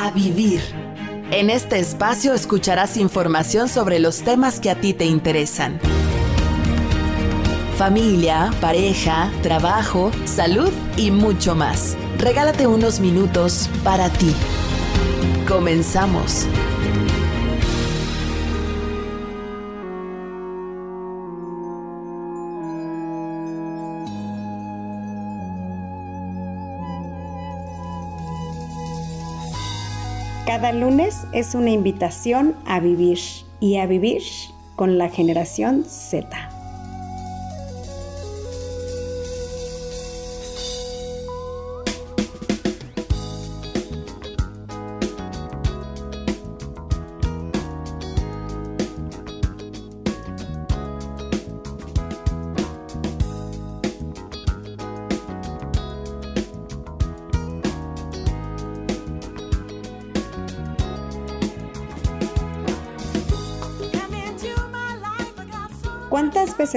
a vivir. En este espacio escucharás información sobre los temas que a ti te interesan. Familia, pareja, trabajo, salud y mucho más. Regálate unos minutos para ti. Comenzamos. Cada lunes es una invitación a vivir y a vivir con la generación Z.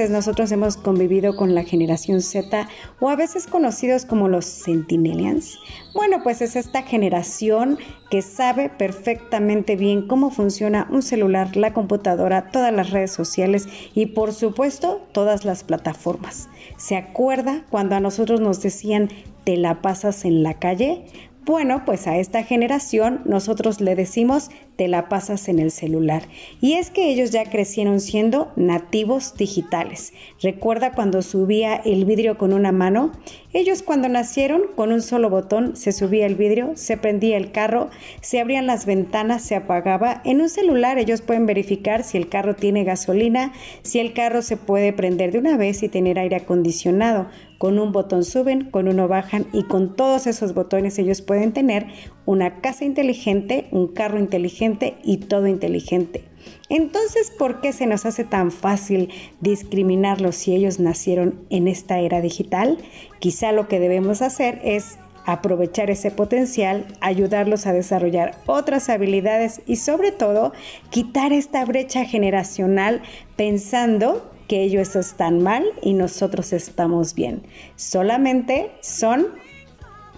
nosotros hemos convivido con la generación Z o a veces conocidos como los Centennials? Bueno, pues es esta generación que sabe perfectamente bien cómo funciona un celular, la computadora, todas las redes sociales y por supuesto todas las plataformas. ¿Se acuerda cuando a nosotros nos decían te la pasas en la calle? Bueno, pues a esta generación nosotros le decimos te la pasas en el celular. Y es que ellos ya crecieron siendo nativos digitales. Recuerda cuando subía el vidrio con una mano. Ellos cuando nacieron con un solo botón se subía el vidrio, se prendía el carro, se abrían las ventanas, se apagaba. En un celular ellos pueden verificar si el carro tiene gasolina, si el carro se puede prender de una vez y tener aire acondicionado. Con un botón suben, con uno bajan y con todos esos botones ellos pueden tener una casa inteligente, un carro inteligente y todo inteligente. Entonces, ¿por qué se nos hace tan fácil discriminarlos si ellos nacieron en esta era digital? Quizá lo que debemos hacer es aprovechar ese potencial, ayudarlos a desarrollar otras habilidades y sobre todo quitar esta brecha generacional pensando que ellos están mal y nosotros estamos bien. Solamente son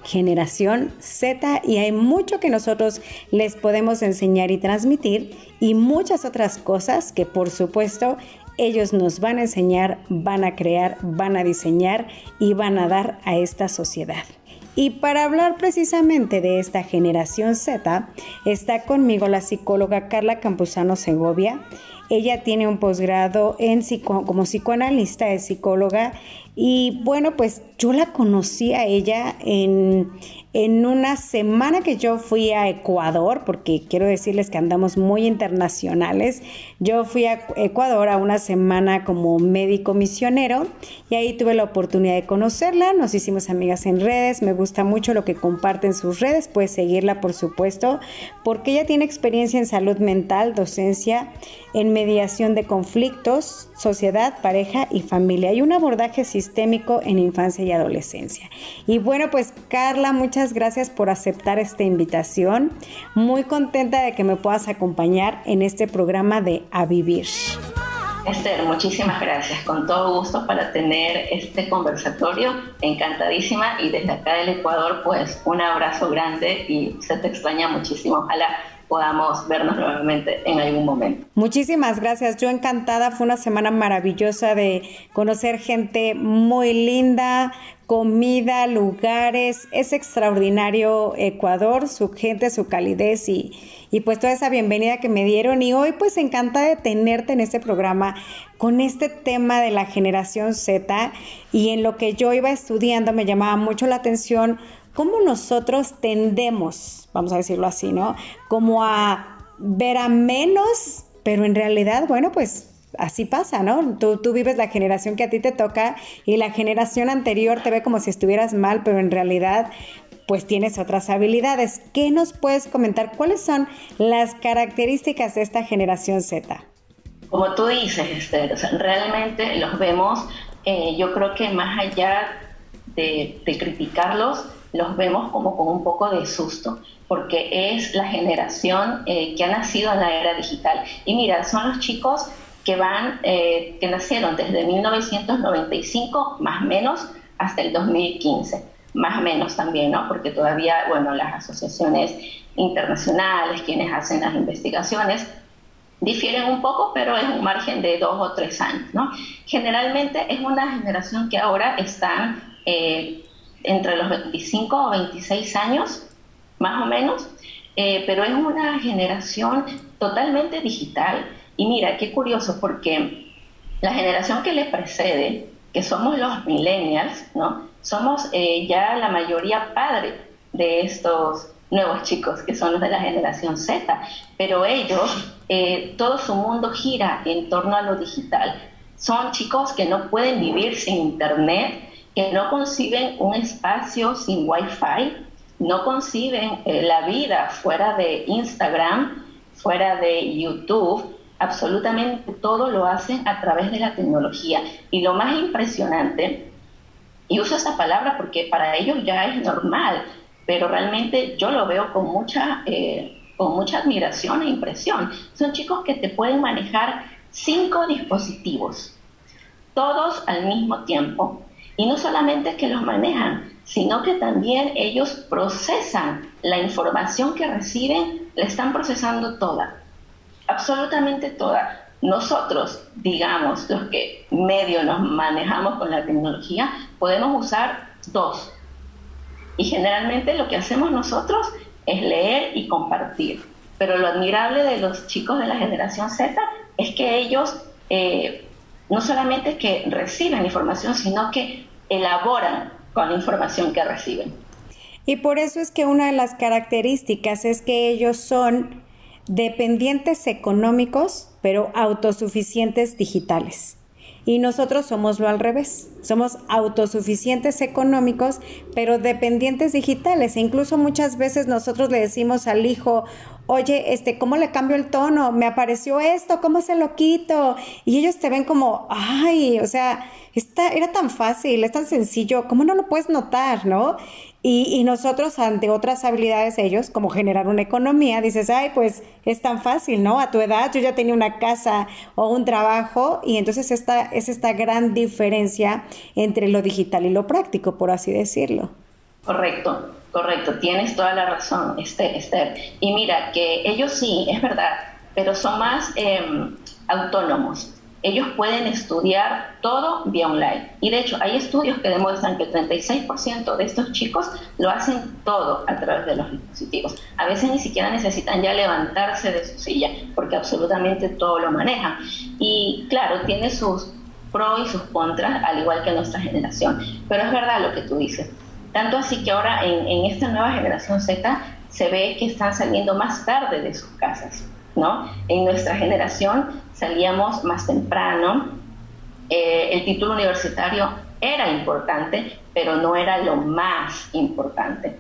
generación Z y hay mucho que nosotros les podemos enseñar y transmitir y muchas otras cosas que por supuesto ellos nos van a enseñar, van a crear, van a diseñar y van a dar a esta sociedad. Y para hablar precisamente de esta generación Z, está conmigo la psicóloga Carla Campuzano Segovia. Ella tiene un posgrado en como psicoanalista, es psicóloga y bueno, pues yo la conocí a ella en, en una semana que yo fui a Ecuador, porque quiero decirles que andamos muy internacionales. Yo fui a Ecuador a una semana como médico misionero y ahí tuve la oportunidad de conocerla. Nos hicimos amigas en redes. Me gusta mucho lo que comparte en sus redes. Puedes seguirla, por supuesto, porque ella tiene experiencia en salud mental, docencia, en mediación de conflictos, sociedad, pareja y familia y un abordaje sistémico en infancia y adolescencia. Y bueno, pues Carla, muchas gracias por aceptar esta invitación. Muy contenta de que me puedas acompañar en este programa de A Vivir. Esther, muchísimas gracias. Con todo gusto para tener este conversatorio. Encantadísima. Y desde acá del Ecuador, pues un abrazo grande y se te extraña muchísimo. Ojalá podamos vernos nuevamente en algún momento. Muchísimas gracias, yo encantada, fue una semana maravillosa de conocer gente muy linda, comida, lugares. Es extraordinario Ecuador, su gente, su calidez y, y, pues toda esa bienvenida que me dieron. Y hoy pues encantada de tenerte en este programa con este tema de la generación Z y en lo que yo iba estudiando me llamaba mucho la atención cómo nosotros tendemos, vamos a decirlo así, ¿no? Como a ver a menos, pero en realidad, bueno, pues así pasa, ¿no? Tú, tú, vives la generación que a ti te toca y la generación anterior te ve como si estuvieras mal, pero en realidad pues tienes otras habilidades. ¿Qué nos puedes comentar? ¿Cuáles son las características de esta generación Z? Como tú dices, Esther, realmente los vemos, eh, yo creo que más allá de, criticarlos, los vemos como con un poco de susto, porque es la generación eh, que ha nacido en la era digital. Y mira, son los chicos que van, eh, que nacieron desde 1995 más o menos hasta el 2015. más o menos también, ¿no? Porque todavía, bueno, las asociaciones internacionales, quienes hacen las investigaciones, difieren un poco, pero es un margen de dos o tres años, ¿no? Generalmente es una generación que ahora están eh, entre los 25 o 26 años, más o menos, eh, pero es una generación totalmente digital. Y mira, qué curioso, porque la generación que le precede, que somos los millennials, ¿no? Somos eh, ya la mayoría padre de estos nuevos chicos, que son los de la generación Z, pero ellos, eh, todo su mundo gira en torno a lo digital. Son chicos que no pueden vivir sin Internet, que no conciben un espacio sin Wi-Fi, no conciben eh, la vida fuera de Instagram, fuera de YouTube, absolutamente todo lo hacen a través de la tecnología. Y lo más impresionante, y uso esa palabra porque para ellos ya es normal, pero realmente yo lo veo con mucha, eh, con mucha admiración e impresión. Son chicos que te pueden manejar cinco dispositivos, todos al mismo tiempo. Y no solamente que los manejan, sino que también ellos procesan la información que reciben, la están procesando toda, absolutamente toda. Nosotros, digamos, los que medio nos manejamos con la tecnología, podemos usar dos. Y generalmente lo que hacemos nosotros es leer y compartir. Pero lo admirable de los chicos de la generación Z es que ellos eh, no solamente que reciben información, sino que elaboran con la información que reciben. Y por eso es que una de las características es que ellos son dependientes económicos, pero autosuficientes digitales. Y nosotros somos lo al revés. Somos autosuficientes económicos, pero dependientes digitales. E incluso muchas veces nosotros le decimos al hijo, oye, este, ¿cómo le cambio el tono? Me apareció esto, ¿cómo se lo quito? Y ellos te ven como, ay, o sea, esta, era tan fácil, es tan sencillo, ¿cómo no lo puedes notar, no? Y, nosotros ante otras habilidades de ellos, como generar una economía, dices, ay, pues es tan fácil, ¿no? A tu edad yo ya tenía una casa o un trabajo y entonces esta, es esta gran diferencia entre lo digital y lo práctico, por así decirlo. Correcto, correcto, tienes toda la razón, Esther. Y mira, que ellos sí, es verdad, pero son más em, autónomos ellos pueden estudiar todo vía online. Y de hecho, hay estudios que demuestran que el 36% de estos chicos lo hacen todo a través de los dispositivos. A veces ni siquiera necesitan ya levantarse de su silla, porque absolutamente todo lo manejan. Y claro, tiene sus pros y sus contras, al igual que nuestra generación. Pero es verdad lo que tú dices. Tanto así que ahora en, en esta nueva generación Z se ve que están saliendo más tarde de sus casas. ¿no? En nuestra generación salíamos más temprano, eh, el título universitario era importante, pero no era lo más importante.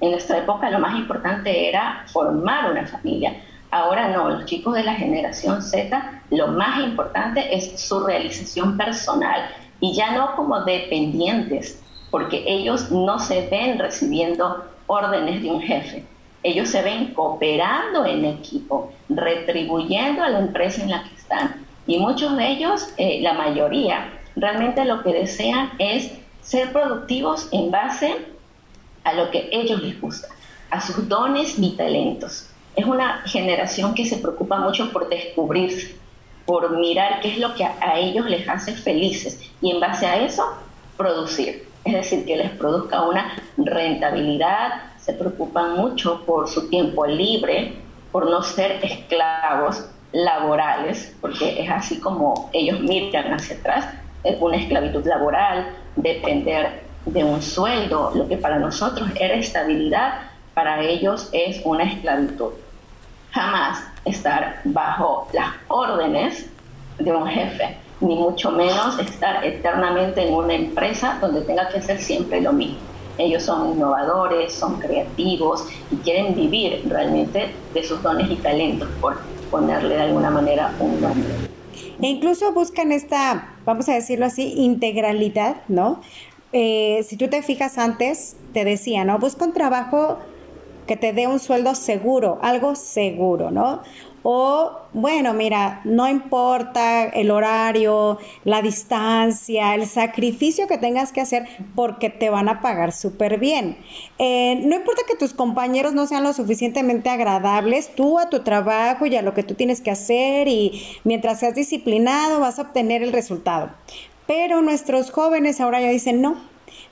En nuestra época lo más importante era formar una familia. Ahora no, los chicos de la generación Z, lo más importante es su realización personal y ya no como dependientes, porque ellos no se ven recibiendo órdenes de un jefe, ellos se ven cooperando en equipo, retribuyendo a la empresa en la que están. Y muchos de ellos, eh, la mayoría, realmente lo que desean es ser productivos en base a lo que ellos les gusta, a sus dones y talentos. Es una generación que se preocupa mucho por descubrirse, por mirar qué es lo que a ellos les hace felices y en base a eso producir. Es decir, que les produzca una rentabilidad, se preocupan mucho por su tiempo libre, por no ser esclavos laborales, porque es así como ellos miran hacia atrás, es una esclavitud laboral, depender de un sueldo, lo que para nosotros era estabilidad, para ellos es una esclavitud. Jamás estar bajo las órdenes de un jefe, ni mucho menos estar eternamente en una empresa donde tenga que hacer siempre lo mismo. Ellos son innovadores, son creativos y quieren vivir realmente de sus dones y talentos, por ponerle de alguna manera un nombre. E incluso buscan esta, vamos a decirlo así, integralidad, ¿no? Eh, si tú te fijas antes, te decía, ¿no? Busca un trabajo que te dé un sueldo seguro, algo seguro, ¿no? O, bueno, mira, no importa el horario, la distancia, el sacrificio que tengas que hacer porque te van a pagar súper bien. Eh, no importa que tus compañeros no sean lo suficientemente agradables, tú a tu trabajo y a lo que tú tienes que hacer y mientras seas disciplinado vas a obtener el resultado. Pero nuestros jóvenes ahora ya dicen, no,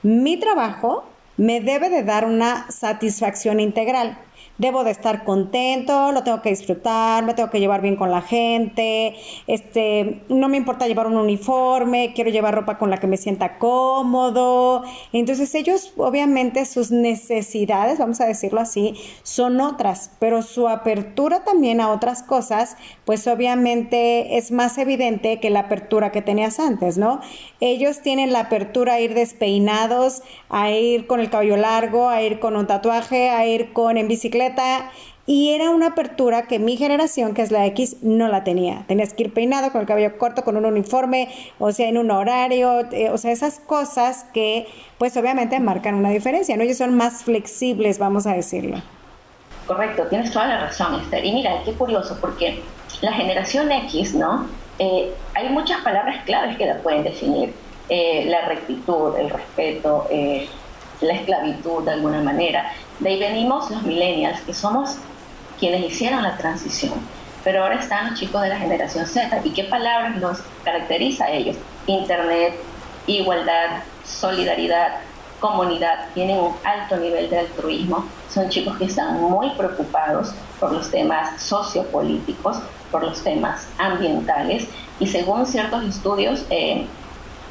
mi trabajo me debe de dar una satisfacción integral debo de estar contento, lo tengo que disfrutar, me tengo que llevar bien con la gente, este, no me importa llevar un uniforme, quiero llevar ropa con la que me sienta cómodo. Entonces ellos, obviamente, sus necesidades, vamos a decirlo así, son otras, pero su apertura también a otras cosas, pues obviamente es más evidente que la apertura que tenías antes, ¿no? Ellos tienen la apertura a ir despeinados, a ir con el cabello largo, a ir con un tatuaje, a ir con en bicicleta y era una apertura que mi generación, que es la X, no la tenía. Tenías que ir peinado con el cabello corto, con un uniforme, o sea, en un horario, eh, o sea, esas cosas que pues obviamente marcan una diferencia, ¿no? Ellos son más flexibles, vamos a decirlo. Correcto, tienes toda la razón, Esther. Y mira, qué curioso, porque la generación X, ¿no? Eh, hay muchas palabras claves que la pueden definir. Eh, la rectitud, el respeto, la esclavitud de alguna manera. De ahí venimos los millennials, que somos quienes hicieron la transición. Pero ahora están los chicos de la generación Z. ¿Y qué palabras los caracteriza a ellos? Internet, igualdad, solidaridad, comunidad. Tienen un alto nivel de altruismo. Son chicos que están muy preocupados por los temas sociopolíticos, por los temas ambientales. Y según ciertos estudios, eh,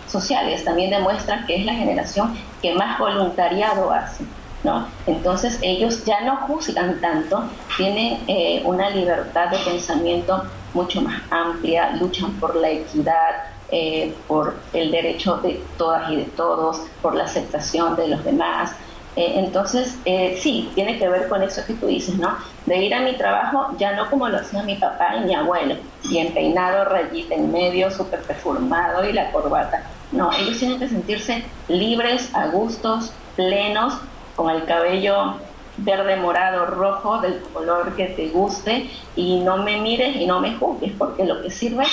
sociales también demuestran que es la generación que más voluntariado hace. ¿no? Entonces ellos ya no juzgan tanto, tienen eh, una libertad de pensamiento mucho más amplia, luchan por la equidad, eh, por el derecho de todas y de todos, por la aceptación de los demás. Eh, entonces, sí, tiene que ver con eso que tú dices, ¿no? De ir a mi trabajo ya no como lo hacía mi papá y mi abuelo, bien peinado, rayita en medio, súper perfumado y la corbata no, ellos tienen que sentirse libres, a gustos, plenos, con el cabello verde, morado, rojo, del color que te guste, y no me mires y no me juzgues, porque lo que sirve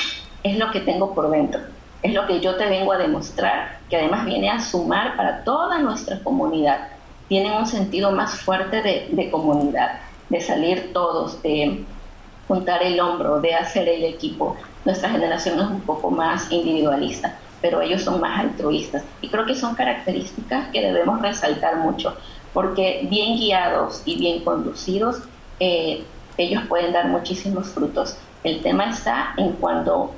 es lo que tengo por dentro, es lo que yo te vengo a demostrar, que además viene a sumar para toda nuestra comunidad. Tienen un sentido más fuerte de, comunidad, de salir todos, de juntar el hombro, de hacer el equipo. Nuestra generación es un poco más individualista pero ellos son más altruistas. Y creo que son características que debemos resaltar mucho, porque bien guiados y bien conducidos, eh, ellos pueden dar muchísimos frutos. El tema está en cuando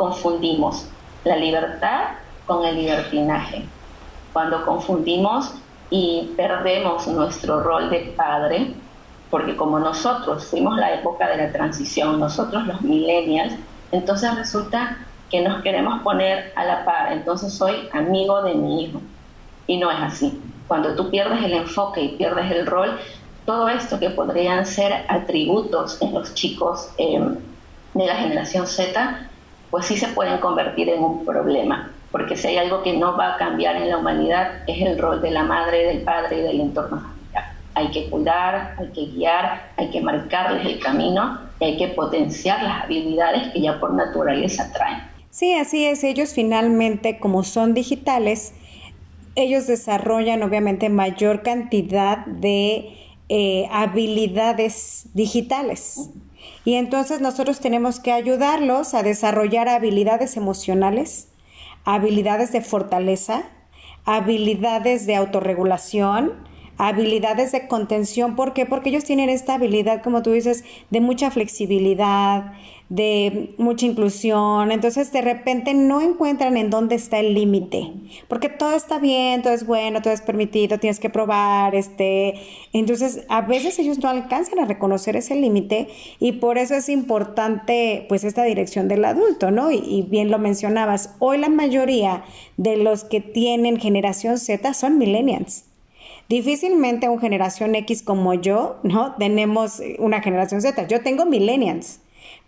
confundimos la libertad con el libertinaje, cuando confundimos y perdemos nuestro rol de padre, porque como nosotros fuimos la época de la transición, nosotros los millennials, entonces resulta que nos queremos poner a la par, entonces soy amigo de mi hijo. Y no es así. Cuando tú pierdes el enfoque y pierdes el rol, todo esto que podrían ser atributos en los chicos em, de la generación Z, pues sí se pueden convertir en un problema. Porque si hay algo que no va a cambiar en la humanidad es el rol de la madre, del padre y del entorno familiar. Hay que cuidar, hay que guiar, hay que marcarles el camino y hay que potenciar las habilidades que ya por naturaleza traen. Sí, así es. Ellos finalmente, como son digitales, ellos desarrollan obviamente mayor cantidad de eh, habilidades digitales. Y entonces nosotros tenemos que ayudarlos a desarrollar habilidades emocionales, habilidades de fortaleza, habilidades de autorregulación, habilidades de contención. ¿Por qué? Porque ellos tienen esta habilidad, como tú dices, de mucha flexibilidad, de mucha inclusión, entonces de repente no encuentran en dónde está el límite, porque todo está bien, todo es bueno, todo es permitido, tienes que probar, este, entonces a veces ellos no alcanzan a reconocer ese límite y por eso es importante pues esta dirección del adulto, ¿no? Y, y bien lo mencionabas, hoy la mayoría de los que tienen generación Z son millennials. Difícilmente un generación X como yo, ¿no? Tenemos una generación Z. Yo tengo millennials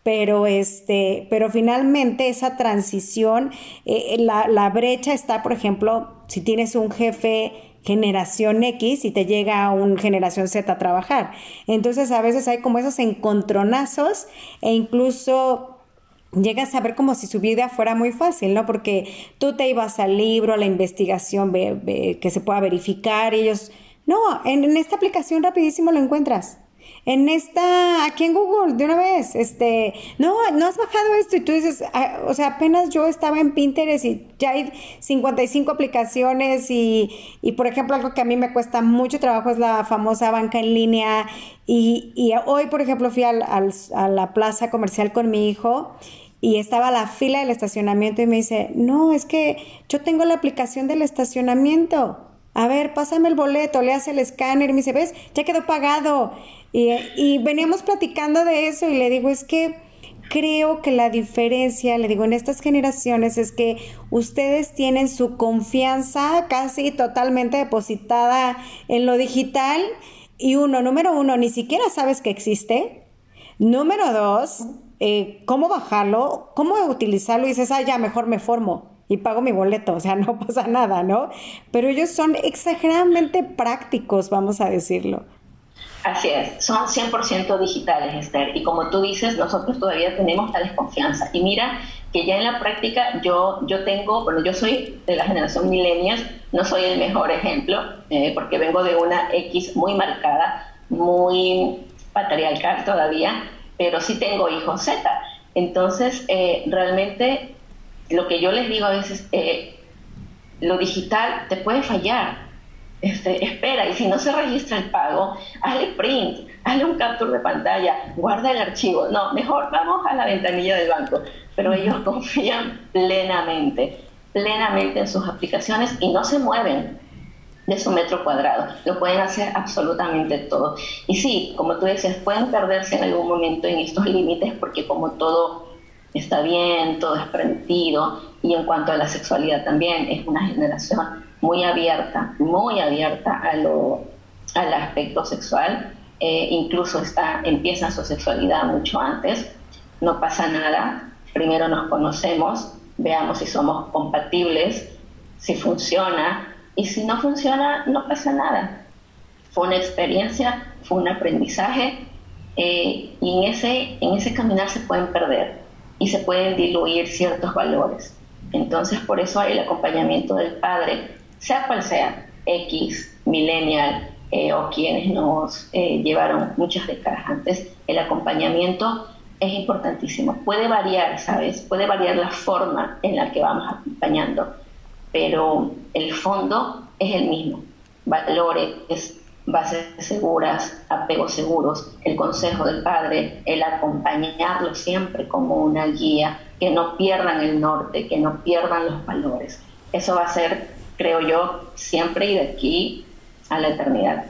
pero este, pero finalmente esa transición, eh, la, la brecha está, por ejemplo, si tienes un jefe generación X y te llega un generación Z a trabajar. Entonces a veces hay como esos encontronazos e incluso llegas a ver como si su vida fuera muy fácil, ¿no? Porque tú te ibas al libro, a la investigación que se pueda verificar y ellos, no, en esta aplicación rapidísimo lo encuentras en esta, aquí en Google, de una vez, este, no, no has bajado esto y tú dices, ah, o sea, apenas yo estaba en Pinterest y ya hay 55 aplicaciones y, y, por ejemplo, algo que a mí me cuesta mucho trabajo es la famosa banca en línea y, y hoy, por ejemplo, fui al, a la plaza comercial con mi hijo y estaba la fila del estacionamiento y me dice, no, es que yo tengo la aplicación del estacionamiento. A ver, pásame el boleto, le hace el escáner y me dice, ¿ves? Ya quedó pagado. Y, veníamos platicando de eso y le digo, es que creo que la diferencia, le digo, en estas generaciones es que ustedes tienen su confianza casi totalmente depositada en lo digital y uno, número uno, ni siquiera sabes que existe. Número dos, eh, cómo bajarlo, cómo utilizarlo y dices, ah, ya, mejor me formo y pago mi boleto, o sea, no pasa nada, ¿no? Pero ellos son exageradamente prácticos, vamos a decirlo. Así es, son 100% digitales, Esther. Y como tú dices, nosotros todavía tenemos la desconfianza. Y mira que ya en la práctica yo, yo tengo, bueno, yo soy de la generación millennials, no soy el mejor ejemplo, eh, porque vengo de una X muy marcada, muy patriarcal todavía, pero sí tengo hijos Z. Entonces, eh, realmente lo que yo les digo a veces, eh, lo digital te puede fallar este, espera, y si no se registra el pago, hazle print, hazle un capture de pantalla, guarda el archivo. No, mejor vamos a la ventanilla del banco. Pero ellos confían plenamente, plenamente en sus aplicaciones y no se mueven de su metro cuadrado. Lo pueden hacer absolutamente todo. Y sí, como tú decías, pueden perderse en algún momento en estos límites porque como todo está bien, todo es permitido y en cuanto a la sexualidad también es una generación muy abierta, muy abierta a lo, al aspecto sexual, eh, incluso está, empieza su sexualidad mucho antes, no pasa nada, primero nos conocemos, veamos si somos compatibles, si funciona, y si no funciona, no pasa nada. Fue una experiencia, fue un aprendizaje, eh, y en ese, en ese caminar se pueden perder y se pueden diluir ciertos valores. Entonces, por eso el acompañamiento del padre sea cual sea, X, millennial eh, o quienes nos eh, llevaron muchas décadas antes, el acompañamiento es importantísimo. Puede variar, ¿sabes? Puede variar la forma en la que vamos acompañando, pero el fondo es el mismo. Valores, bases seguras, apegos seguros, el consejo del padre, el acompañarlo siempre como una guía, que no pierdan el norte, que no pierdan los valores. Eso va a ser creo yo, siempre y de aquí a la eternidad.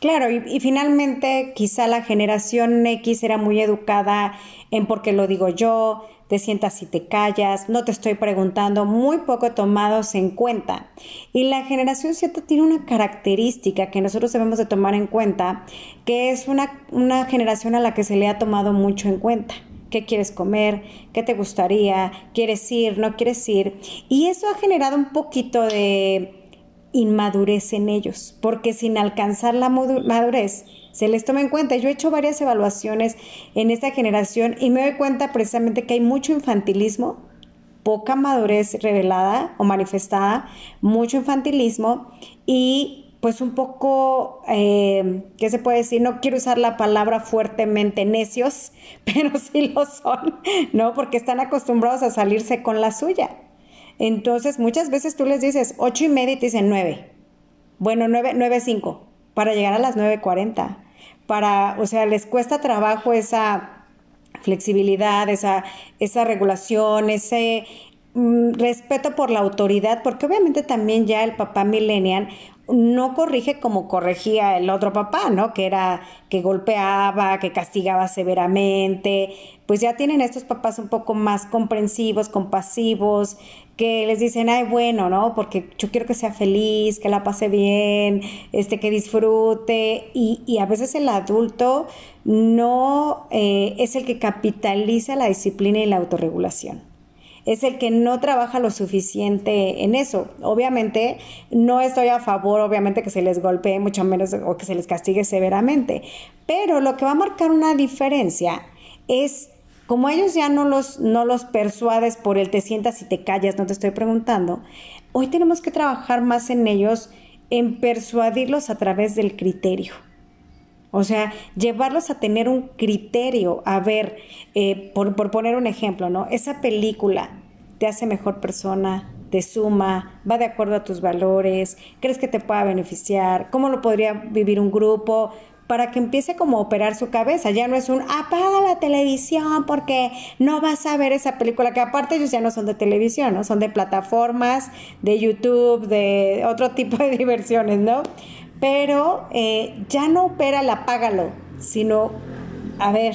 Claro, y, finalmente quizá la generación X era muy educada en porque lo digo yo, te sientas y te callas, no te estoy preguntando, muy poco tomados en cuenta. Y la generación Z tiene una característica que nosotros debemos de tomar en cuenta, que es una, una generación a la que se le ha tomado mucho en cuenta qué quieres comer, qué te gustaría, quieres ir, no quieres ir. Y eso ha generado un poquito de inmadurez en ellos, porque sin alcanzar la madurez se les toma en cuenta. Yo he hecho varias evaluaciones en esta generación y me doy cuenta precisamente que hay mucho infantilismo, poca madurez revelada o manifestada, mucho infantilismo y pues un poco, eh, ¿qué se puede decir? No quiero usar la palabra fuertemente necios, pero sí lo son, ¿no? Porque están acostumbrados a salirse con la suya. Entonces, muchas veces tú les dices ocho y media y te dicen nueve. Bueno, nueve, nueve cinco, para llegar a las nueve cuarenta. Para, o sea, les cuesta trabajo esa flexibilidad, esa, esa regulación, ese, mm, respeto por la autoridad, porque obviamente también ya el papá millennial no corrige como corregía el otro papá, ¿no? Que era que golpeaba, que castigaba severamente. Pues ya tienen estos papás un poco más comprensivos, compasivos, que les dicen, ay, bueno, ¿no? Porque yo quiero que sea feliz, que la pase bien, este, que disfrute. Y, a veces el adulto no eh, es el que capitaliza la disciplina y la autorregulación. es el que no trabaja lo suficiente en eso. Obviamente, no estoy a favor, obviamente, que se les golpee, mucho menos, o que se les castigue severamente, pero lo que va a marcar una diferencia es como ellos ya no los, no los persuades por el te sientas y te callas, no te estoy preguntando, hoy tenemos que trabajar más en ellos, en persuadirlos a través del criterio. O sea, llevarlos a tener un criterio, a ver, eh, por, por poner un ejemplo, ¿no? Esa película te hace mejor persona, te suma, va de acuerdo a tus valores, crees que te pueda beneficiar, cómo lo podría vivir un grupo, para que empiece como a operar su cabeza. Ya no es un apaga la televisión porque no vas a ver esa película, que aparte ellos ya no son de televisión, ¿no? Son de plataformas, de YouTube, de otro tipo de diversiones, ¿no? Pero eh, ya no opera el apágalo, sino, a ver,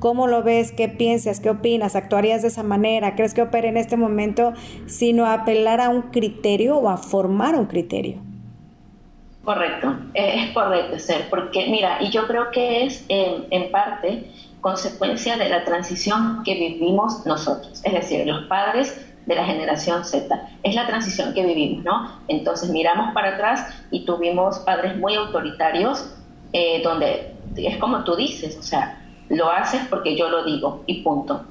¿Cómo lo ves? ¿Qué piensas? ¿Qué opinas? ¿Actuarías de esa manera? ¿Crees que opera en este momento? Sino apelar a un criterio o a formar un criterio. Correcto, eh, es correcto ser, porque mira, y yo creo que es en parte consecuencia de la transición que vivimos nosotros, es decir, los padres de la generación Z. Es la transición que vivimos, ¿no? Entonces miramos para atrás y tuvimos padres muy autoritarios, eh, donde es como tú dices, o sea, lo haces porque yo lo digo y punto.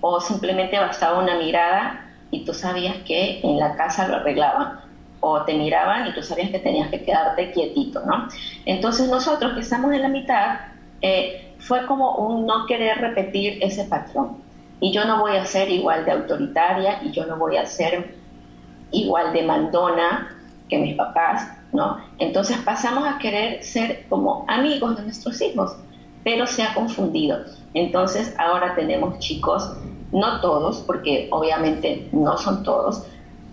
O simplemente bastaba una mirada y tú sabías que en la casa lo arreglaban o te miraban y tú sabías que tenías que quedarte quietito, ¿no? Entonces nosotros que estamos en la mitad, eh, fue como un no querer repetir ese patrón. Y yo no voy a ser igual de autoritaria y yo no voy a ser igual de mandona que mis papás, ¿no? Entonces pasamos a querer ser como amigos de nuestros hijos, pero se ha confundido. Entonces ahora tenemos chicos, no todos, porque obviamente no son todos,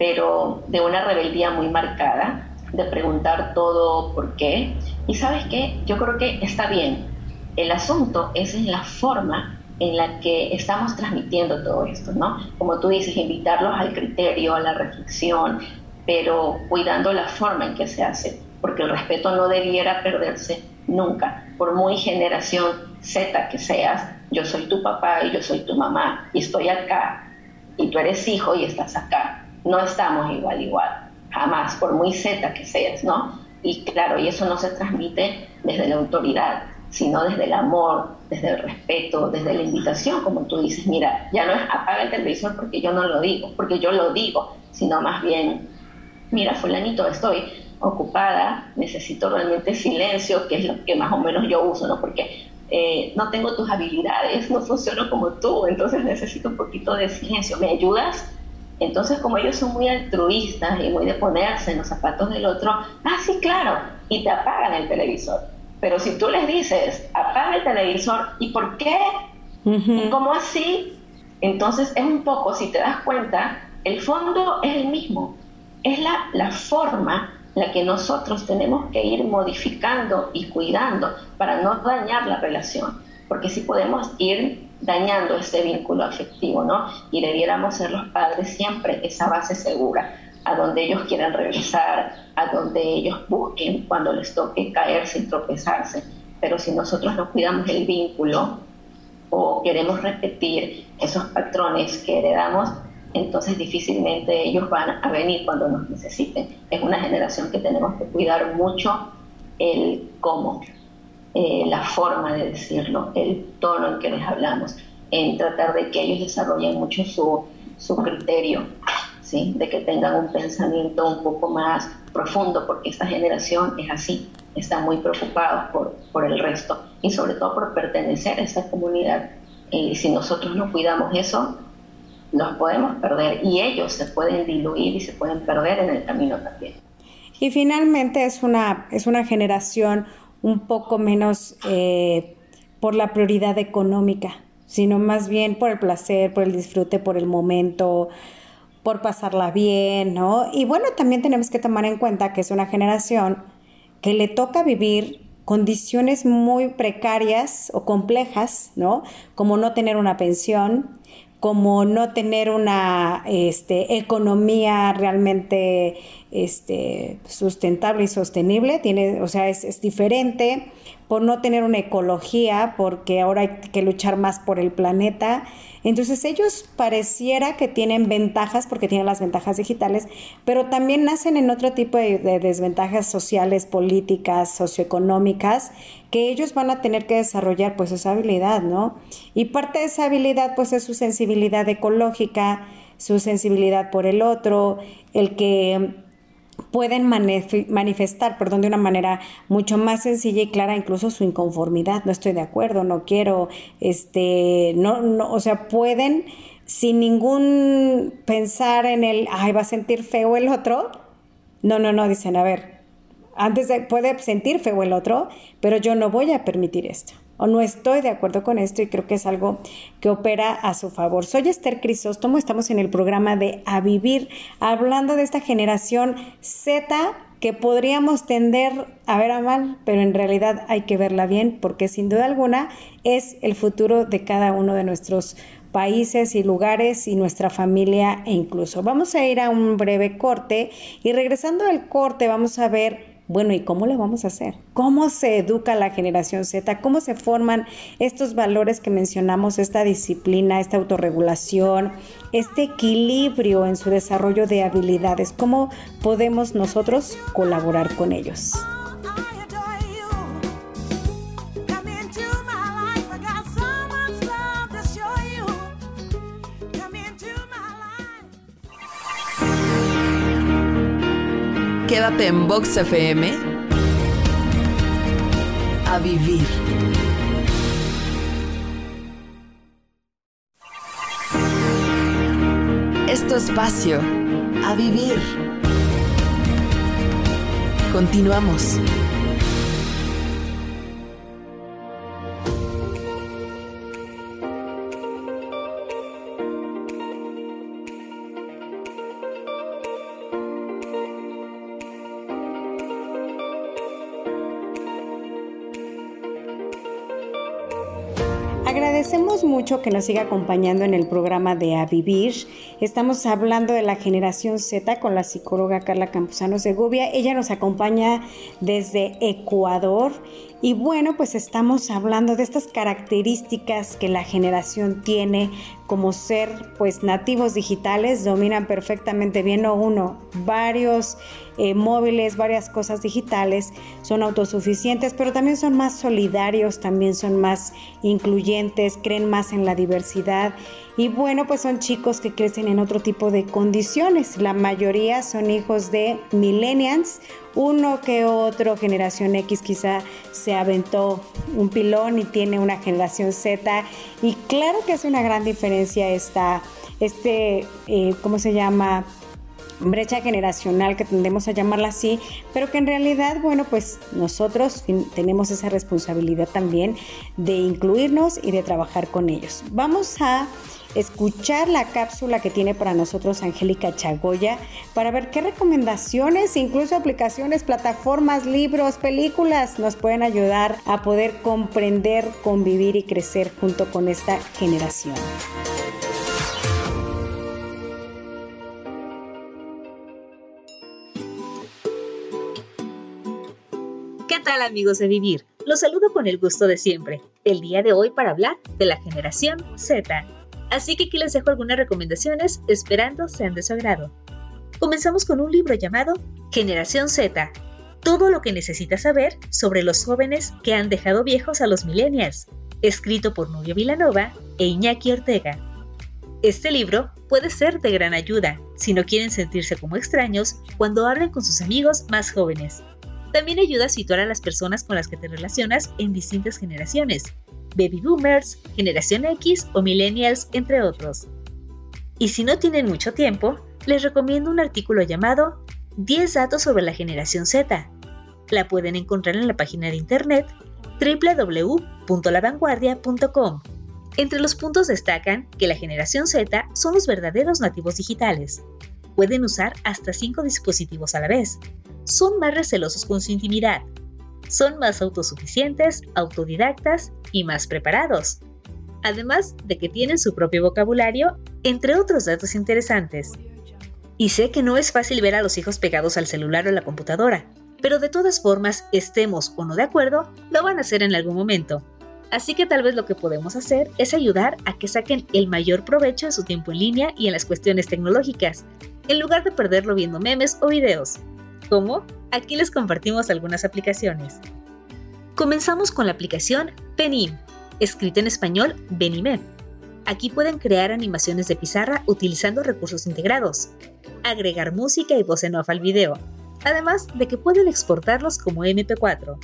pero de una rebeldía muy marcada, de preguntar todo por qué. Y sabes qué, yo creo que está bien. El asunto es en la forma en la que estamos transmitiendo todo esto, ¿no? Como tú dices, invitarlos al criterio, a la reflexión, pero cuidando la forma en que se hace, porque el respeto no debiera perderse nunca, por muy generación Z que seas, yo soy tu papá y yo soy tu mamá y estoy acá y tú eres hijo y estás acá no estamos igual, igual, jamás, por muy Z que seas, ¿no? Y claro, y eso no se transmite desde la autoridad, sino desde el amor, desde el respeto, desde la invitación, como tú dices, mira, ya no es apaga el televisor porque yo no lo digo, porque yo lo digo, sino más bien, mira, fulanito, estoy ocupada, necesito realmente silencio, que es lo que más o menos yo uso, ¿no? Porque eh, no tengo tus habilidades, no funciono como tú, entonces necesito un poquito de silencio, ¿me ayudas? Entonces, como ellos son muy altruistas y muy de ponerse en los zapatos del otro, ah, sí, claro, y te apagan el televisor. Pero si tú les dices, apaga el televisor, ¿y por qué? ¿Y cómo así? Entonces es un poco, si te das cuenta, el fondo es el mismo. Es la, la forma la que nosotros tenemos que ir modificando y cuidando para no dañar la relación. Porque si podemos ir dañando ese vínculo afectivo, ¿no? Y debiéramos ser los padres siempre esa base segura, a donde ellos quieran regresar, a donde ellos busquen cuando les toque caerse y tropezarse. Pero si nosotros no cuidamos el vínculo o queremos repetir esos patrones que heredamos, entonces difícilmente ellos van a venir cuando nos necesiten. Es una generación que tenemos que cuidar mucho el cómo. Eh, la forma de decirlo, el tono en que les hablamos, en tratar de que ellos desarrollen mucho su, su criterio, ¿sí? de que tengan un pensamiento un poco más profundo, porque esta generación es así, está muy preocupados por, por el resto y sobre todo por pertenecer a esta comunidad. Y si nosotros no cuidamos eso, nos podemos perder y ellos se pueden diluir y se pueden perder en el camino también. Y finalmente es una, es una generación un poco menos eh, por la prioridad económica, sino más bien por el placer, por el disfrute, por el momento, por pasarla bien, ¿no? Y bueno, también tenemos que tomar en cuenta que es una generación que le toca vivir condiciones muy precarias o complejas, ¿no? Como no tener una pensión, como no tener una este, economía realmente este, sustentable y sostenible, tiene, o sea, es, es diferente por no tener una ecología, porque ahora hay que luchar más por el planeta. Entonces ellos pareciera que tienen ventajas porque tienen las ventajas digitales, pero también nacen en otro tipo de, desventajas sociales, políticas, socioeconómicas, que ellos van a tener que desarrollar pues esa habilidad, ¿no? Y parte de esa habilidad pues es su sensibilidad ecológica, su sensibilidad por el otro, el que pueden manifestar, perdón, de una manera mucho más sencilla y clara incluso su inconformidad, no estoy de acuerdo, no quiero, este, no, no, o sea, pueden sin ningún pensar en el, ay, va a sentir feo el otro. No, no, no, dicen, a ver, antes de, puede sentir feo el otro, pero yo no voy a permitir esto o no estoy de acuerdo con esto y creo que es algo que opera a su favor. Soy Esther Crisóstomo, estamos en el programa de A Vivir, hablando de esta generación Z que podríamos tender a ver a mal, pero en realidad hay que verla bien porque sin duda alguna es el futuro de cada uno de nuestros países y lugares y nuestra familia e incluso. Vamos a ir a un breve corte y regresando al corte vamos a ver bueno, ¿y cómo le vamos a hacer? ¿Cómo se educa la generación Z? ¿Cómo se forman estos valores que mencionamos, esta disciplina, esta autorregulación, este equilibrio en su desarrollo de habilidades? ¿Cómo podemos nosotros colaborar con ellos? Quédate en Box FM a vivir. Esto espacio a vivir. Continuamos. Mucho que nos siga acompañando en el programa de A Vivir. Estamos hablando de la generación Z con la psicóloga Carla Campuzano Segovia. Ella nos acompaña desde Ecuador y bueno, pues estamos hablando de estas características que la generación tiene como ser pues nativos digitales, dominan perfectamente bien, no uno, varios eh, móviles, varias cosas digitales, son autosuficientes, pero también son más solidarios, también son más incluyentes, creen más en la diversidad y bueno, pues son chicos que crecen en otro tipo de condiciones. La mayoría son hijos de millennials, uno que otro generación X quizá se aventó un pilón y tiene una generación Z. Y claro que hace una gran diferencia esta, este, eh, ¿cómo se llama? brecha generacional que tendemos a llamarla así, pero que en realidad, bueno, pues nosotros tenemos esa responsabilidad también de incluirnos y de trabajar con ellos. Vamos a escuchar la cápsula que tiene para nosotros Angélica Chagoya para ver qué recomendaciones, incluso aplicaciones, plataformas, libros, películas nos pueden ayudar a poder comprender, convivir y crecer junto con esta generación. ¿Qué tal amigos de Vivir? Los saludo con el gusto de siempre. El día de hoy para hablar de la generación Z Así que aquí les dejo algunas recomendaciones esperando sean de su agrado. Comenzamos con un libro llamado Generación Z. Todo lo que necesitas saber sobre los jóvenes que han dejado viejos a los millennials, escrito por Nubia Vilanova e Iñaki Ortega. Este libro puede ser de gran ayuda si no quieren sentirse como extraños cuando hablan con sus amigos más jóvenes. También ayuda a situar a las personas con las que te relacionas en distintas generaciones baby boomers, generación X o millennials, entre otros. Y si no tienen mucho tiempo, les recomiendo un artículo llamado 10 datos sobre la generación Z. La pueden encontrar en la página de internet www.lavanguardia.com. Entre los puntos destacan que la generación Z son los verdaderos nativos digitales. Pueden usar hasta 5 dispositivos a la vez. Son más recelosos con su intimidad son más autosuficientes, autodidactas y más preparados. Además de que tienen su propio vocabulario, entre otros datos interesantes. Y sé que no es fácil ver a los hijos pegados al celular o la computadora, pero de todas formas, estemos o no de acuerdo, lo van a hacer en algún momento. Así que tal vez lo que podemos hacer es ayudar a que saquen el mayor provecho de su tiempo en línea y en las cuestiones tecnológicas, en lugar de perderlo viendo memes o videos. ¿Cómo? Aquí les compartimos algunas aplicaciones. Comenzamos con la aplicación Penim, escrita en español Benimem. Aquí pueden crear animaciones de pizarra utilizando recursos integrados, agregar música y voz en off al video, además de que pueden exportarlos como MP4.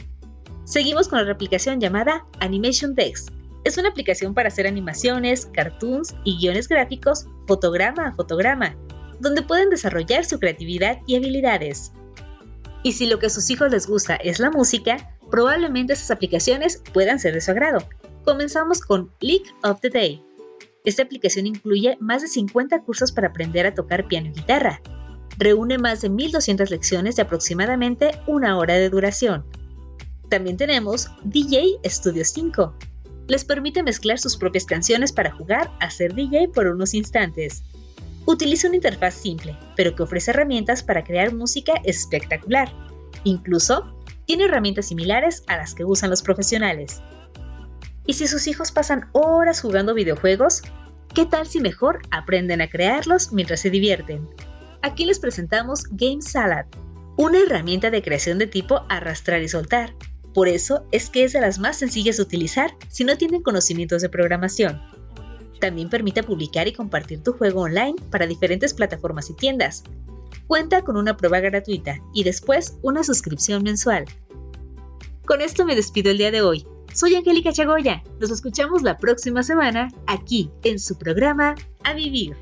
Seguimos con la aplicación llamada Animation Text. Es una aplicación para hacer animaciones, cartoons y guiones gráficos fotograma a fotograma, donde pueden desarrollar su creatividad y habilidades. Y si lo que a sus hijos les gusta es la música, probablemente esas aplicaciones puedan ser de su agrado. Comenzamos con League of the Day. Esta aplicación incluye más de 50 cursos para aprender a tocar piano y guitarra. Reúne más de 1200 lecciones de aproximadamente una hora de duración también tenemos DJ Studio 5. Les permite mezclar sus propias canciones para jugar a ser DJ por unos instantes. Utiliza una interfaz simple, pero que ofrece herramientas para crear música espectacular. Incluso, tiene herramientas similares a las que usan los profesionales. Y si sus hijos pasan horas jugando videojuegos, ¿qué tal si mejor aprenden a crearlos mientras se divierten? Aquí les presentamos Game Salad, una herramienta de creación de tipo arrastrar y soltar, por eso es que es de las más sencillas de utilizar si no tienen conocimientos de programación. También permite publicar y compartir tu juego online para diferentes plataformas y tiendas. Cuenta con una prueba gratuita y después una suscripción mensual. Con esto me despido el día de hoy. Soy Angélica Chagoya. Nos escuchamos la próxima semana aquí en su programa A Vivir.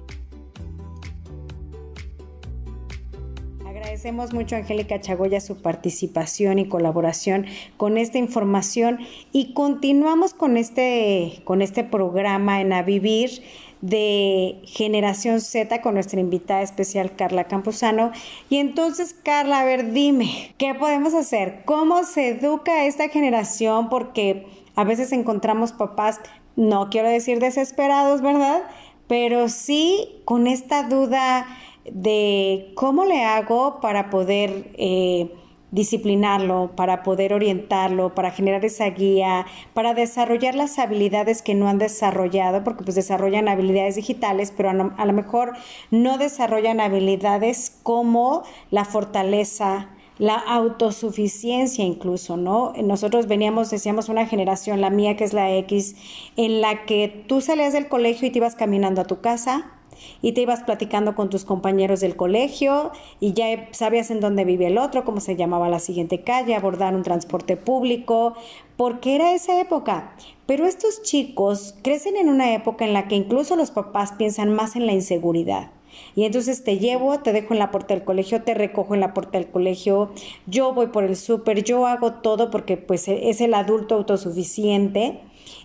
Agradecemos mucho a Angélica Chagoya su participación y colaboración con esta información y continuamos con este, con este programa en A Vivir de Generación Z con nuestra invitada especial Carla Campuzano. Y entonces, Carla, a ver, dime, ¿qué podemos hacer? ¿Cómo se educa esta generación? Porque a veces encontramos papás, no quiero decir desesperados, ¿verdad? Pero sí con esta duda de cómo le hago para poder eh, disciplinarlo, para poder orientarlo, para generar esa guía, para desarrollar las habilidades que no han desarrollado, porque pues desarrollan habilidades digitales, pero a, lo mejor no desarrollan habilidades como la fortaleza, la autosuficiencia incluso, ¿no? Nosotros veníamos, decíamos, una generación, la mía que es la X, en la que tú salías del colegio y te ibas caminando a tu casa, y te ibas platicando con tus compañeros del colegio y ya sabías en dónde vive el otro, cómo se llamaba la siguiente calle, abordar un transporte público, porque era esa época. Pero estos chicos crecen en una época en la que incluso los papás piensan más en la inseguridad. Y entonces te llevo, te dejo en la puerta del colegio, te recojo en la puerta del colegio, yo voy por el súper, yo hago todo porque pues es el adulto autosuficiente.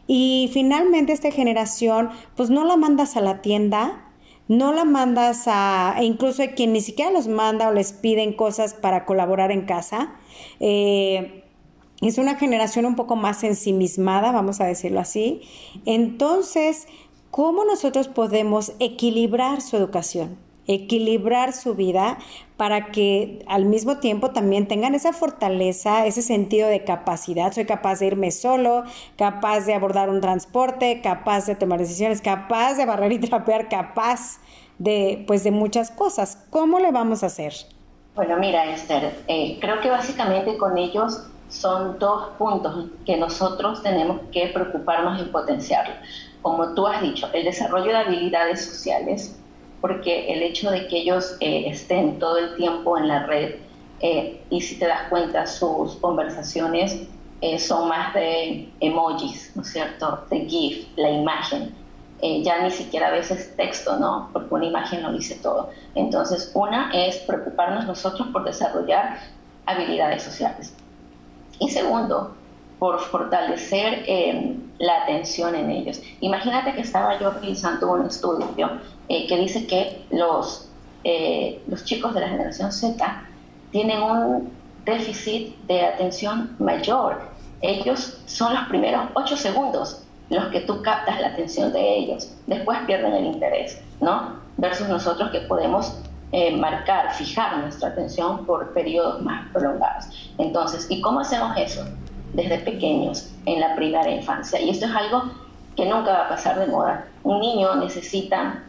Y finalmente esta generación pues no la mandas a la tienda, no la mandas a, e incluso hay quien ni siquiera los manda o les piden cosas para colaborar en casa. Eh, es una generación un poco más ensimismada, vamos a decirlo así. Entonces, ¿cómo nosotros podemos equilibrar su educación? equilibrar su vida para que al mismo tiempo también tengan esa fortaleza, ese sentido de capacidad. Soy capaz de irme solo, capaz de abordar un transporte, capaz de tomar decisiones, capaz de barrer y trapear, capaz de, pues, de muchas cosas. ¿Cómo le vamos a hacer? Bueno, mira, Esther, eh, creo que básicamente con ellos son dos puntos que nosotros tenemos que preocuparnos y potenciar. Como tú has dicho, el desarrollo de habilidades sociales, porque el hecho de que ellos eh, estén todo el tiempo en la red eh, y si te das cuenta sus conversaciones eh, son más de emojis, ¿no es cierto? De GIF, la imagen. ya ni siquiera a veces texto, ¿no? Porque una imagen lo dice todo. Entonces, una es preocuparnos nosotros por desarrollar habilidades sociales. Y segundo, por fortalecer la atención en ellos. Imagínate que estaba yo realizando un estudio eh, que dice que los, eh, los chicos de la generación Z tienen un déficit de atención mayor. Ellos son los primeros ocho segundos los que tú captas la atención de ellos. Después pierden el interés, ¿no? Versus nosotros que podemos eh, marcar, fijar nuestra atención por periodos más prolongados. Entonces, ¿y cómo hacemos eso? Desde pequeños, en la primera infancia. Y esto es algo que nunca va a pasar de moda. Un niño necesita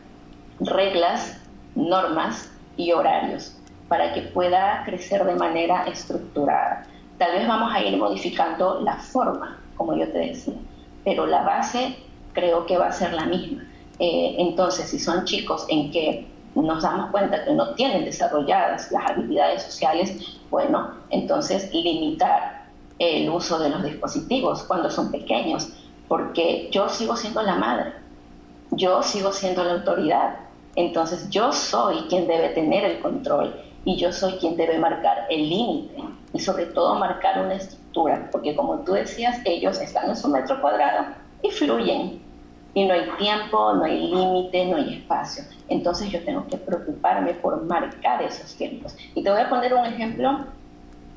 reglas, normas y horarios para que pueda crecer de manera estructurada. Tal vez vamos a ir modificando la forma, como yo te decía, pero la base creo que va a ser la misma. Eh, entonces, si son chicos en que nos damos cuenta que no tienen desarrolladas las habilidades sociales, bueno, entonces limitar el uso de los dispositivos cuando son pequeños, porque yo sigo siendo la madre, yo sigo siendo la autoridad, entonces yo soy quien debe tener el control y yo soy quien debe marcar el límite y sobre todo marcar una estructura, porque como tú decías, ellos están en su metro cuadrado y fluyen y no hay tiempo, no hay límite, no hay espacio. Entonces yo tengo que preocuparme por marcar esos tiempos. Y te voy a poner un ejemplo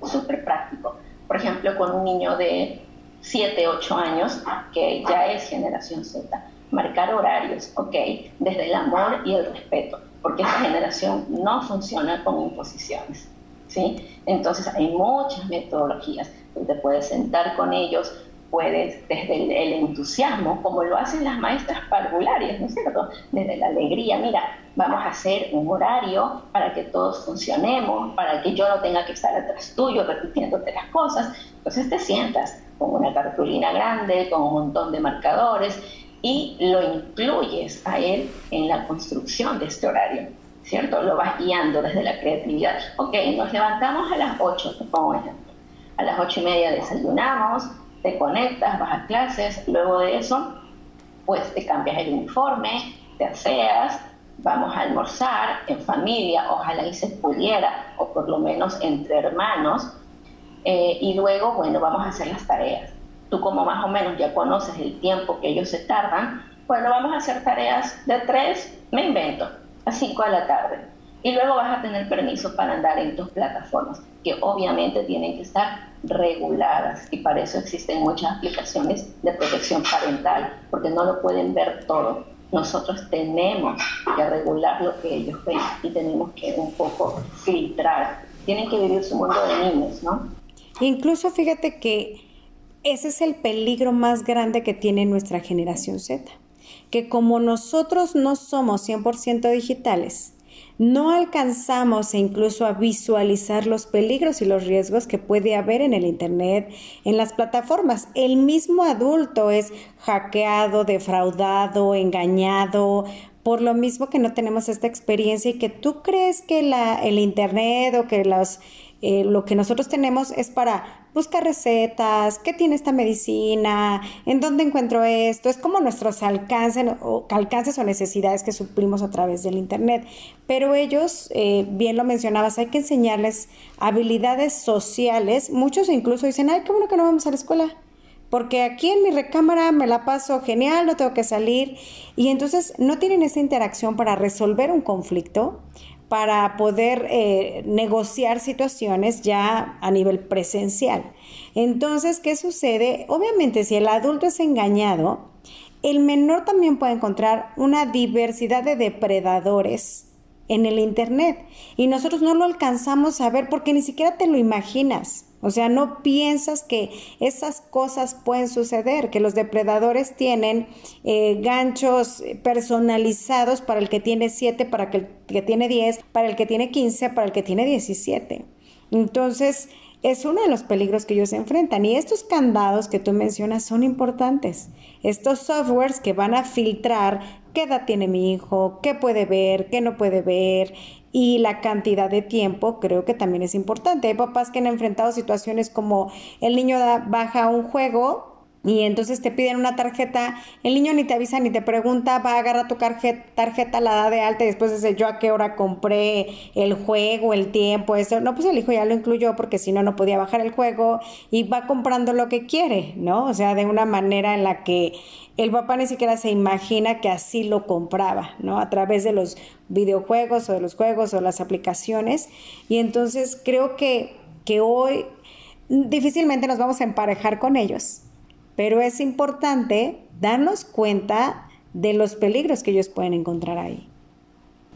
súper práctico. Por ejemplo, con un niño de 7, 8 años, que ya es generación Z, marcar horarios, ¿ok? Desde el amor y el respeto, porque esa generación no funciona con imposiciones, ¿sí? Entonces hay muchas metodologías. Tú te puedes sentar con ellos, puedes desde el, entusiasmo, como lo hacen las maestras parvularias, ¿no es cierto? Desde la alegría, mira, vamos a hacer un horario para que todos funcionemos, para que yo no tenga que estar atrás tuyo repitiéndote las cosas. Entonces te sientas con una cartulina grande, con un montón de marcadores y lo incluyes a él en la construcción de este horario. ¿Cierto? Lo vas guiando desde la creatividad. Ok, nos levantamos a las 8, te pongo ejemplo. A las 8 y media desayunamos, te conectas, vas a clases, luego de eso, pues te cambias el uniforme, te aseas, vamos a almorzar en familia, ojalá y se pudiera, o por lo menos entre hermanos, eh, y luego, bueno, vamos a hacer las tareas. Tú como más o menos ya conoces el tiempo que ellos se tardan, bueno, vamos a hacer tareas de 3, me invento, a 5 de la tarde. Y luego vas a tener permiso para andar en tus plataformas, que obviamente tienen que estar reguladas y para eso existen muchas aplicaciones de protección parental, porque no lo pueden ver todo. Nosotros tenemos que regular lo que ellos ven y tenemos que un poco filtrar. Tienen que vivir su mundo de niños, ¿no? Incluso fíjate que ese es el peligro más grande que tiene nuestra generación Z, que como nosotros no somos 100% digitales, no alcanzamos e incluso a visualizar los peligros y los riesgos que puede haber en el Internet, en las plataformas. El mismo adulto es hackeado, defraudado, engañado, por lo mismo que no tenemos esta experiencia y que tú crees que el Internet o que eh, lo que nosotros tenemos es para buscar recetas, qué tiene esta medicina, en dónde encuentro esto, es como nuestros alcances o, alcances o necesidades que suplimos a través del Internet. Pero ellos, eh, bien lo mencionabas, hay que enseñarles habilidades sociales. Muchos incluso dicen, ay, qué bueno que no vamos a la escuela porque aquí en mi recámara me la paso genial, no tengo que salir y entonces no tienen esa interacción para resolver un conflicto, para poder eh, negociar situaciones ya a nivel presencial. Entonces, ¿qué sucede? Obviamente, si el adulto es engañado, el menor también puede encontrar una diversidad de depredadores en el Internet y nosotros no lo alcanzamos a ver porque ni siquiera te lo imaginas. O sea, no piensas que esas cosas pueden suceder, que los depredadores tienen eh, ganchos personalizados para el que tiene 7, para el que tiene 10, para el que tiene 15, para el que tiene 17. Entonces, es uno de los peligros que ellos enfrentan. Y estos candados que tú mencionas son importantes. Estos softwares que van a filtrar qué edad tiene mi hijo, qué puede ver, qué no puede ver, y la cantidad de tiempo creo que también es importante. Hay papás que han enfrentado situaciones como el niño baja un juego y entonces te piden una tarjeta, el niño ni te avisa ni te pregunta, va a agarrar tu tarjeta, la da de alta y después dice yo a qué hora compré el juego, el tiempo, eso. No, pues el hijo ya lo incluyó porque si no, no podía bajar el juego y va comprando lo que quiere, ¿no? O sea, de una manera en la que el papá ni siquiera se imagina que así lo compraba, ¿no? A través de los videojuegos o de los juegos o las aplicaciones. Y entonces creo que, que hoy difícilmente nos vamos a emparejar con ellos pero es importante darnos cuenta de los peligros que ellos pueden encontrar ahí.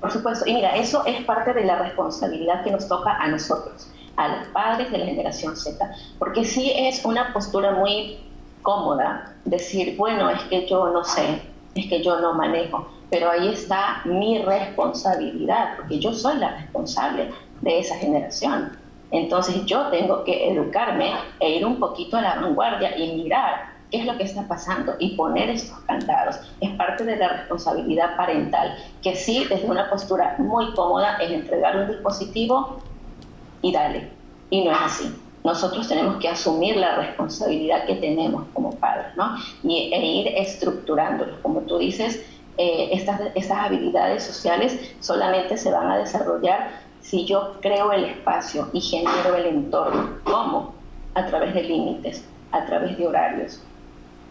Por supuesto. Y mira, eso es parte de la responsabilidad que nos toca a nosotros, a los padres de la generación Z, porque sí es una postura muy cómoda decir, bueno, es que yo no sé, es que yo no manejo, pero ahí está mi responsabilidad, porque yo soy la responsable de esa generación. Entonces yo tengo que educarme e ir un poquito a la vanguardia y mirar qué es lo que está pasando y poner estos candados. Es parte de la responsabilidad parental, que sí, desde una postura muy cómoda, es entregar un dispositivo y dale. Y no es así. Nosotros tenemos que asumir la responsabilidad que tenemos como padres, ¿no? Y, e ir estructurándolos. Como tú dices, eh, estas, estas habilidades sociales solamente se van a desarrollar si yo creo el espacio y genero el entorno. ¿Cómo? A través de límites, a través de horarios,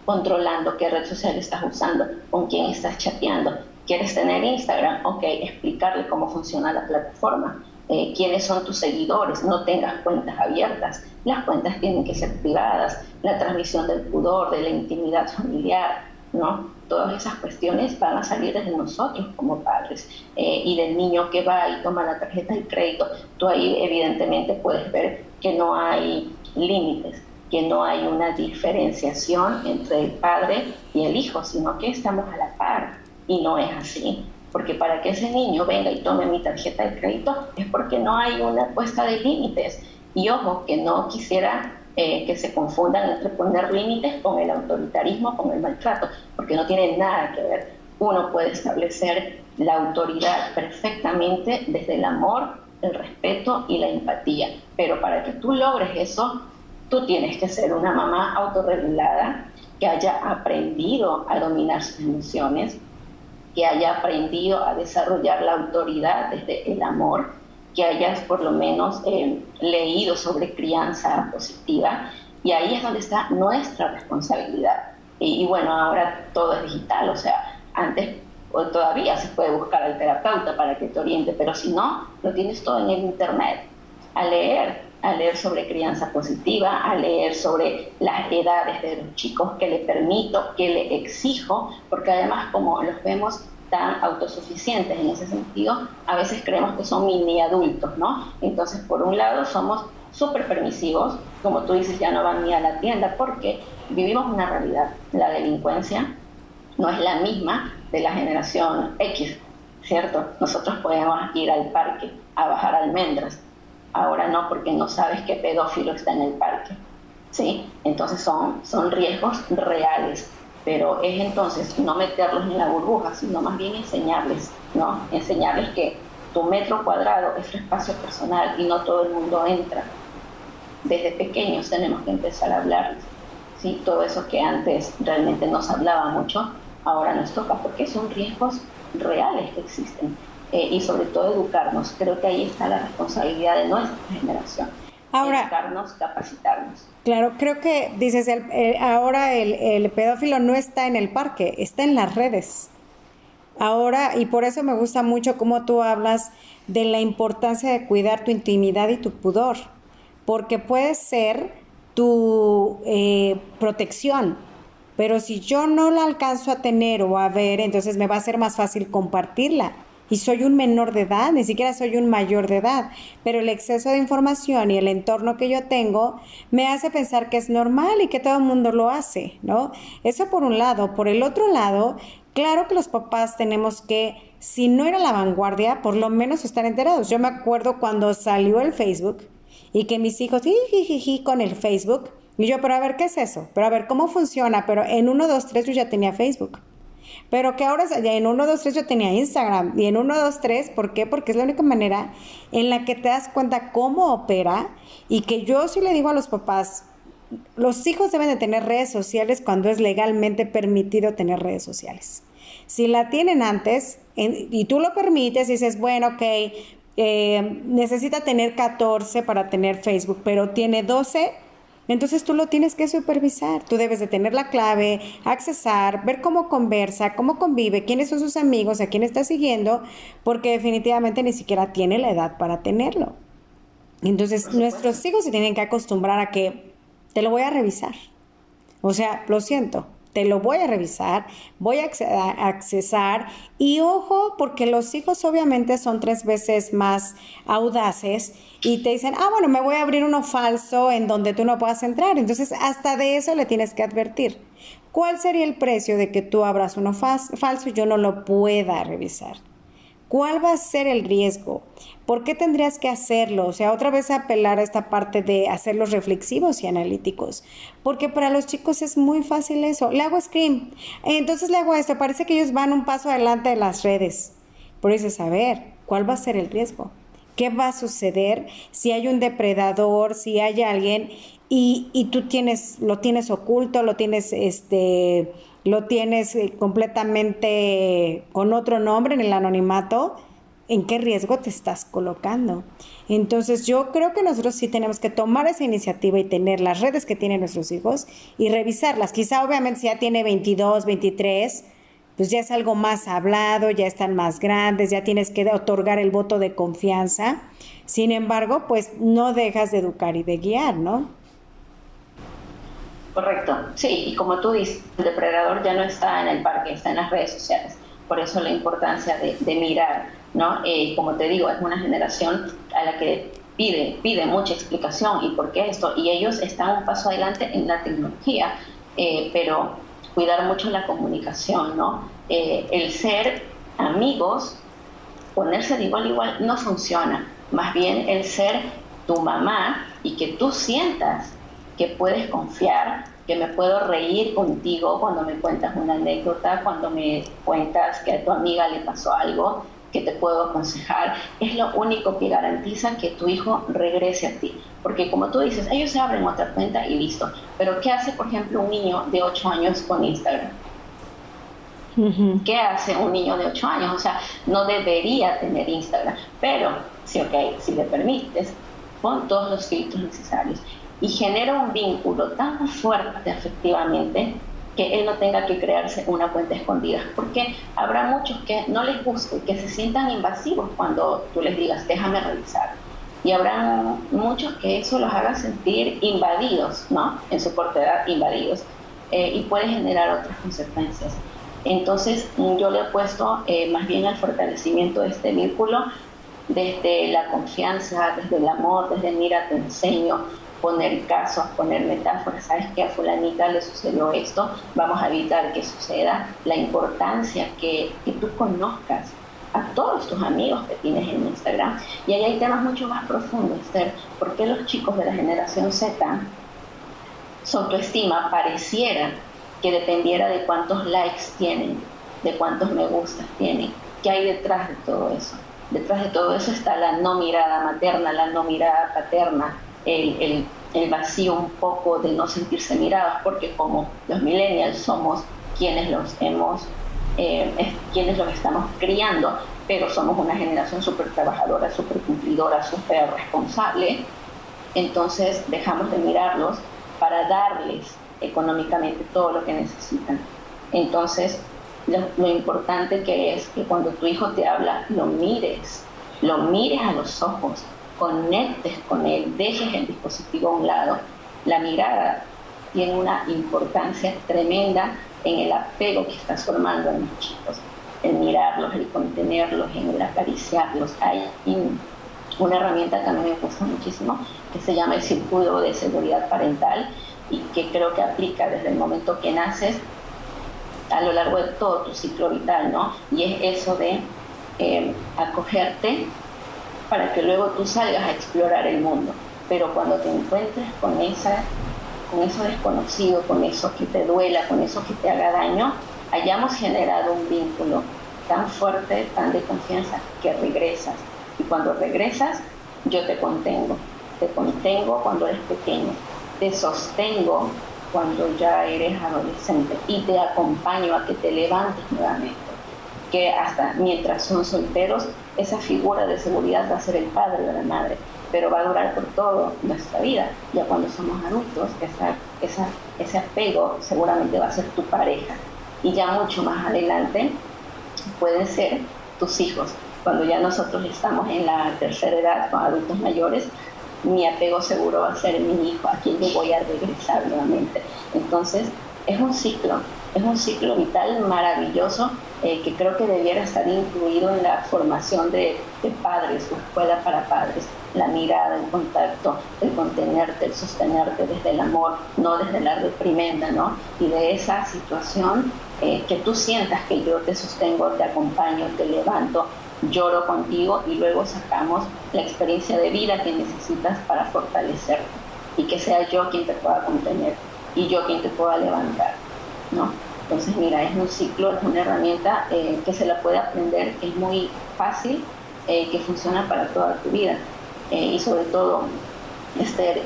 controlando qué red social estás usando, con quién estás chateando. ¿Quieres tener Instagram? Ok, explicarle cómo funciona la plataforma. Eh, quiénes son tus seguidores, no tengas cuentas abiertas, las cuentas tienen que ser privadas, la transmisión del pudor, de la intimidad familiar, ¿no? Todas esas cuestiones van a salir desde nosotros como padres. Eh, y del niño que va y toma la tarjeta de crédito, tú ahí evidentemente puedes ver que no hay límites que no hay una diferenciación entre el padre y el hijo, sino que estamos a la par. Y no es así. Porque para que ese niño venga y tome mi tarjeta de crédito es porque no hay una puesta de límites. Y ojo, que no quisiera eh, que se confundan entre poner límites con el autoritarismo, con el maltrato, porque no tiene nada que ver. Uno puede establecer la autoridad perfectamente desde el amor, el respeto y la empatía. Pero para que tú logres eso, Tú tienes que ser una mamá autorregulada, que haya aprendido a dominar sus emociones, que haya aprendido a desarrollar la autoridad desde el amor, que hayas por lo menos eh, leído sobre crianza positiva. Y ahí es donde está nuestra responsabilidad. Y, bueno, ahora todo es digital, o sea, antes o todavía se puede buscar al terapeuta para que te oriente, pero si no, lo tienes todo en el Internet. A leer, a leer sobre crianza positiva, a leer sobre las edades de los chicos, que le permito, que le exijo, porque además como los vemos tan autosuficientes en ese sentido, a veces creemos que son mini adultos, ¿no? Entonces, por un lado, somos súper permisivos, como tú dices, ya no van ni a la tienda, porque vivimos una realidad. La delincuencia no es la misma de la generación X, ¿cierto? Nosotros podemos ir al parque a bajar almendras, ahora no porque no sabes qué pedófilo está en el parque. ¿sí? Entonces son, son riesgos reales, pero es entonces no meterlos en la burbuja, sino más bien enseñarles, ¿no? Enseñarles que tu metro cuadrado es tu espacio personal y no todo el mundo entra. Desde pequeños tenemos que empezar a hablarles, ¿sí? Todo eso que antes realmente no se hablaba mucho, ahora nos toca, porque son riesgos reales que existen. Eh, y sobre todo educarnos. Creo que ahí está la responsabilidad de nuestra generación. Ahora, educarnos, capacitarnos. Claro, creo que dices, el, ahora el, el pedófilo no está en el parque, está en las redes. Ahora, y por eso me gusta mucho cómo tú hablas de la importancia de cuidar tu intimidad y tu pudor, porque puede ser tu eh, protección, pero si yo no la alcanzo a tener o a ver, entonces me va a ser más fácil compartirla y soy un menor de edad, ni siquiera soy un mayor de edad, pero el exceso de información y el entorno que yo tengo me hace pensar que es normal y que todo el mundo lo hace, ¿no? Eso por un lado. Por el otro lado, claro que los papás tenemos que, si no era la vanguardia, por lo menos estar enterados. Yo me acuerdo cuando salió el Facebook y que mis hijos, jiji, con el Facebook, y yo, pero a ver, ¿qué es eso? Pero a ver, ¿cómo funciona? Pero en 1, 2, 3 yo ya tenía Facebook. Pero que ahora en 1, 2, 3 yo tenía Instagram. Y en 1, 2, 3, ¿por qué? Porque es la única manera en la que te das cuenta cómo opera y que yo sí le digo a los papás, los hijos deben de tener redes sociales cuando es legalmente permitido tener redes sociales. Si la tienen antes y tú lo permites y dices, bueno, ok, eh, necesita tener 14 para tener Facebook, pero tiene 12, entonces tú lo tienes que supervisar. Tú debes de tener la clave, accesar, ver cómo conversa, cómo convive, quiénes son sus amigos, a quién está siguiendo, porque definitivamente ni siquiera tiene la edad para tenerlo. Entonces nuestros hijos se tienen que acostumbrar a que te lo voy a revisar. O sea, lo siento, te lo voy a revisar, voy a accesar y ojo, porque los hijos obviamente son tres veces más audaces y te dicen, ah, bueno, me voy a abrir uno falso en donde tú no puedas entrar. Entonces, hasta de eso le tienes que advertir. ¿Cuál sería el precio de que tú abras uno falso y yo no lo pueda revisar? ¿Cuál va a ser el riesgo? ¿Por qué tendrías que hacerlo? O sea, otra vez apelar a esta parte de hacerlos reflexivos y analíticos. Porque para los chicos es muy fácil eso. Le hago screen. Entonces le hago esto. Parece que ellos van un paso adelante de las redes. Pero dices, a ver, ¿cuál va a ser el riesgo? ¿Qué va a suceder si hay un depredador, si hay alguien y, y tú tienes, lo tienes oculto, lo tienes este lo tienes eh, completamente con otro nombre en el anonimato, ¿en qué riesgo te estás colocando? Entonces yo creo que nosotros sí tenemos que tomar esa iniciativa y tener las redes que tienen nuestros hijos y revisarlas. Quizá obviamente si ya tiene 22, 23, pues ya es algo más hablado, ya están más grandes, ya tienes que otorgar el voto de confianza. Sin embargo, pues no dejas de educar y de guiar, ¿no? Correcto, sí, y como tú dices, el depredador ya no está en el parque, está en las redes sociales. Por eso la importancia de, mirar, ¿no? Eh, como te digo, es una generación a la que pide, pide mucha explicación y por qué esto, y ellos están un paso adelante en la tecnología, eh, pero cuidar mucho la comunicación, ¿no? Eh, el ser amigos, ponerse de igual a igual no funciona, más bien el ser tu mamá y que tú sientas que puedes confiar, que me puedo reír contigo cuando me cuentas una anécdota, cuando me cuentas que a tu amiga le pasó algo, que te puedo aconsejar, es lo único que garantiza que tu hijo regrese a ti. Porque como tú dices, ellos se abren otra cuenta y listo. Pero ¿qué hace, por ejemplo, un niño de 8 años con Instagram? ¿Qué hace un niño de 8 años? O sea, no debería tener Instagram. Pero, si, okay, si le permites, pon todos los filtros necesarios y genera un vínculo tan fuerte efectivamente que él no tenga que crearse una cuenta escondida, porque habrá muchos que no les guste, que se sientan invasivos cuando tú les digas, déjame revisar. Y habrá muchos que eso los haga sentir invadidos, ¿no? En su corta edad, invadidos. Eh, y puede generar otras consecuencias. Entonces, yo le he puesto eh, más bien al fortalecimiento de este vínculo desde la confianza, desde el amor, desde mira, te enseño, poner casos, poner metáforas, sabes que a fulanita le sucedió esto, vamos a evitar que suceda, la importancia que, que tú conozcas a todos tus amigos que tienes en Instagram. Y ahí hay temas mucho más profundos, Esther, ¿por qué los chicos de la generación Z, su autoestima pareciera que dependiera de cuántos likes tienen, de cuántos me gustas tienen? ¿Qué hay detrás de todo eso? Detrás de todo eso está la no mirada materna, la no mirada paterna, el, vacío un poco de no sentirse mirados, porque como los millennials somos quienes los hemos, eh, quienes los estamos criando, pero somos una generación súper trabajadora, súper cumplidora, súper responsable, entonces dejamos de mirarlos para darles económicamente todo lo que necesitan. Entonces, lo, lo, importante que es que cuando tu hijo te habla, lo mires, lo mires a los ojos, conectes con él, dejes el dispositivo a un lado. La mirada tiene una importancia tremenda en el apego que estás formando en los chicos, en mirarlos, el contenerlos, en el acariciarlos. Hay una herramienta que a mí me gusta muchísimo que se llama el circuito de seguridad parental y que creo que aplica desde el momento que naces a lo largo de todo tu ciclo vital, ¿no? Y es eso de eh, acogerte, para que luego tú salgas a explorar el mundo. Pero cuando te encuentres con, esa, con eso desconocido, con eso que te duela, con eso que te haga daño, hayamos generado un vínculo tan fuerte, tan de confianza, que regresas. Y cuando regresas, yo te contengo. Te contengo cuando eres pequeño. Te sostengo cuando ya eres adolescente. Y te acompaño a que te levantes nuevamente que hasta mientras son solteros, esa figura de seguridad va a ser el padre o la madre, pero va a durar por toda nuestra vida. Ya cuando somos adultos, ese apego seguramente va a ser tu pareja. Y ya mucho más adelante pueden ser tus hijos. Cuando ya nosotros estamos en la tercera edad, con adultos mayores, mi apego seguro va a ser mi hijo, a quien yo voy a regresar nuevamente. Entonces, es un ciclo Es un ciclo vital maravilloso eh, que creo que debiera estar incluido en la formación de, padres o escuela para padres. La mirada, el contacto, el contenerte, el sostenerte desde el amor, no desde la reprimenda, ¿no? Y de esa situación eh, que tú sientas que yo te sostengo, te acompaño, te levanto, lloro contigo y luego sacamos la experiencia de vida que necesitas para fortalecerte y que sea yo quien te pueda contener y yo quien te pueda levantar, ¿no? Entonces, mira, es un ciclo, es una herramienta eh, que se la puede aprender, es muy fácil, eh, que funciona para toda tu vida. Eh, y sobre todo, Esther,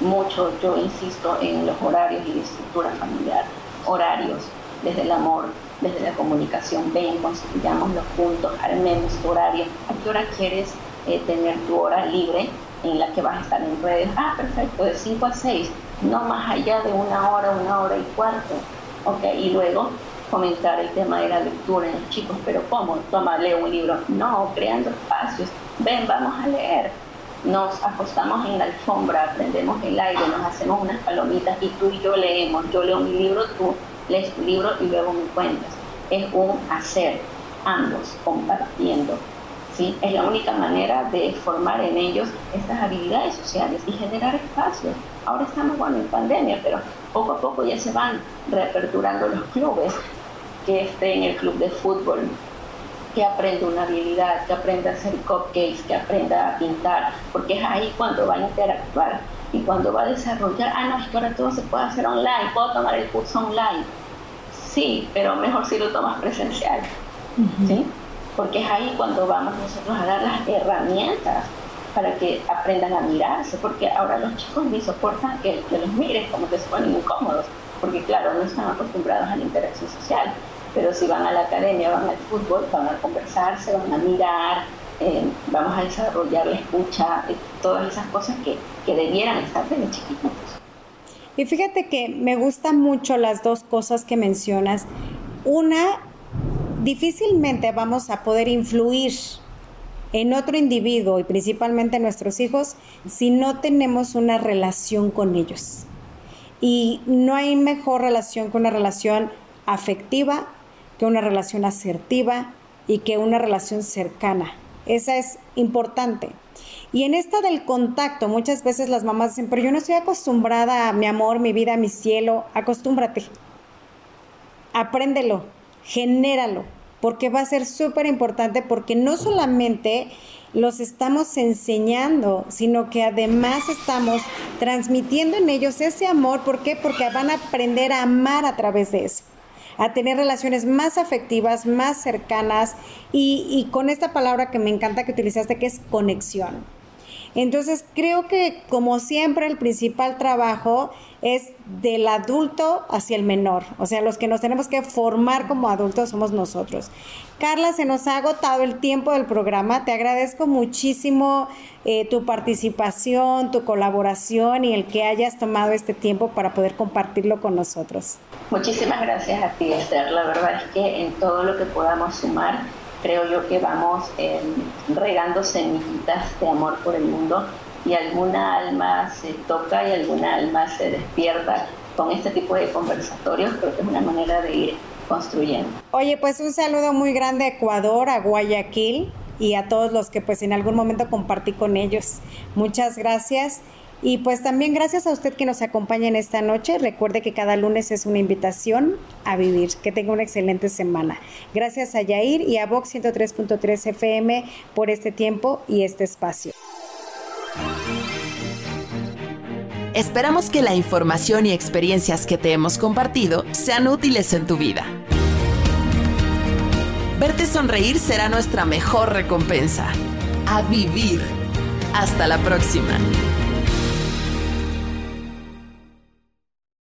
mucho yo insisto en los horarios y la estructura familiar, horarios, desde el amor, desde la comunicación, ven, construyamos los puntos, armemos tu horario, a qué hora quieres tener tu hora libre en la que vas a estar en redes. Ah, perfecto, de 5 a 6, no más allá de una hora, una hora y cuarto Ok, y luego comentar el tema de la lectura en los chicos, pero ¿cómo? Toma, lee un libro. No, creando espacios. Ven, vamos a leer. Nos acostamos en la alfombra, prendemos el aire, nos hacemos unas palomitas y tú y yo leemos. Yo leo mi libro, tú lees tu libro y luego me cuentas. Es un hacer, ambos compartiendo. ¿Sí? Es la única manera de formar en ellos estas habilidades sociales y generar espacios. Ahora estamos bueno, en pandemia, pero poco a poco ya se van reaperturando los clubes, que esté en el club de fútbol, que aprenda una habilidad, que aprenda a hacer cupcakes, que aprenda a pintar, porque es ahí cuando va a interactuar y cuando va a desarrollar, ah, no, es que ahora todo se puede hacer online, puedo tomar el curso online. Sí, pero mejor si lo tomas presencial, ¿sí? Porque es ahí cuando vamos nosotros a dar las herramientas para que aprendan a mirarse, porque ahora los chicos ni soportan que, los mires, como que se ponen incómodos, porque claro, no están acostumbrados a la interacción social, pero si van a la academia, van al fútbol, van a conversarse, van a mirar, eh, vamos a desarrollar la escucha, eh, todas esas cosas que, que debieran estar desde chiquitos. Y fíjate que me gustan mucho las dos cosas que mencionas. Una, difícilmente vamos a poder influir en otro individuo y principalmente nuestros hijos si no tenemos una relación con ellos. Y no hay mejor relación que una relación afectiva, que una relación asertiva y que una relación cercana. Esa es importante. Y en esta del contacto, muchas veces las mamás dicen, pero yo no estoy acostumbrada a mi amor, mi vida, mi cielo. Acostúmbrate. Apréndelo, genéralo porque va a ser súper importante porque no solamente los estamos enseñando, sino que además estamos transmitiendo en ellos ese amor. ¿Por qué? Porque van a aprender a amar a través de eso a tener relaciones más afectivas, más cercanas y, y, con esta palabra que me encanta que utilizaste, que es conexión. Entonces, creo que como siempre el principal trabajo es del adulto hacia el menor. O sea, los que nos tenemos que formar como adultos somos nosotros. Carla, se nos ha agotado el tiempo del programa. Te agradezco muchísimo eh, tu participación, tu colaboración y el que hayas tomado este tiempo para poder compartirlo con nosotros. Muchísimas gracias a ti, Esther. La verdad es que en todo lo que podamos sumar, creo yo que vamos eh, regando semillitas de amor por el mundo y alguna alma se toca y alguna alma se despierta con este tipo de conversatorios. Creo que es una manera de ir construyendo. Oye, pues un saludo muy grande a Ecuador, a Guayaquil y a todos los que pues en algún momento compartí con ellos. Muchas gracias. Y pues también gracias a usted que nos acompaña en esta noche. Recuerde que cada lunes es una invitación a vivir. Que tenga una excelente semana. Gracias a Yair y a Vox 103.3 FM por este tiempo y este espacio. Esperamos que la información y experiencias que te hemos compartido sean útiles en tu vida. Verte sonreír será nuestra mejor recompensa. A vivir. Hasta la próxima.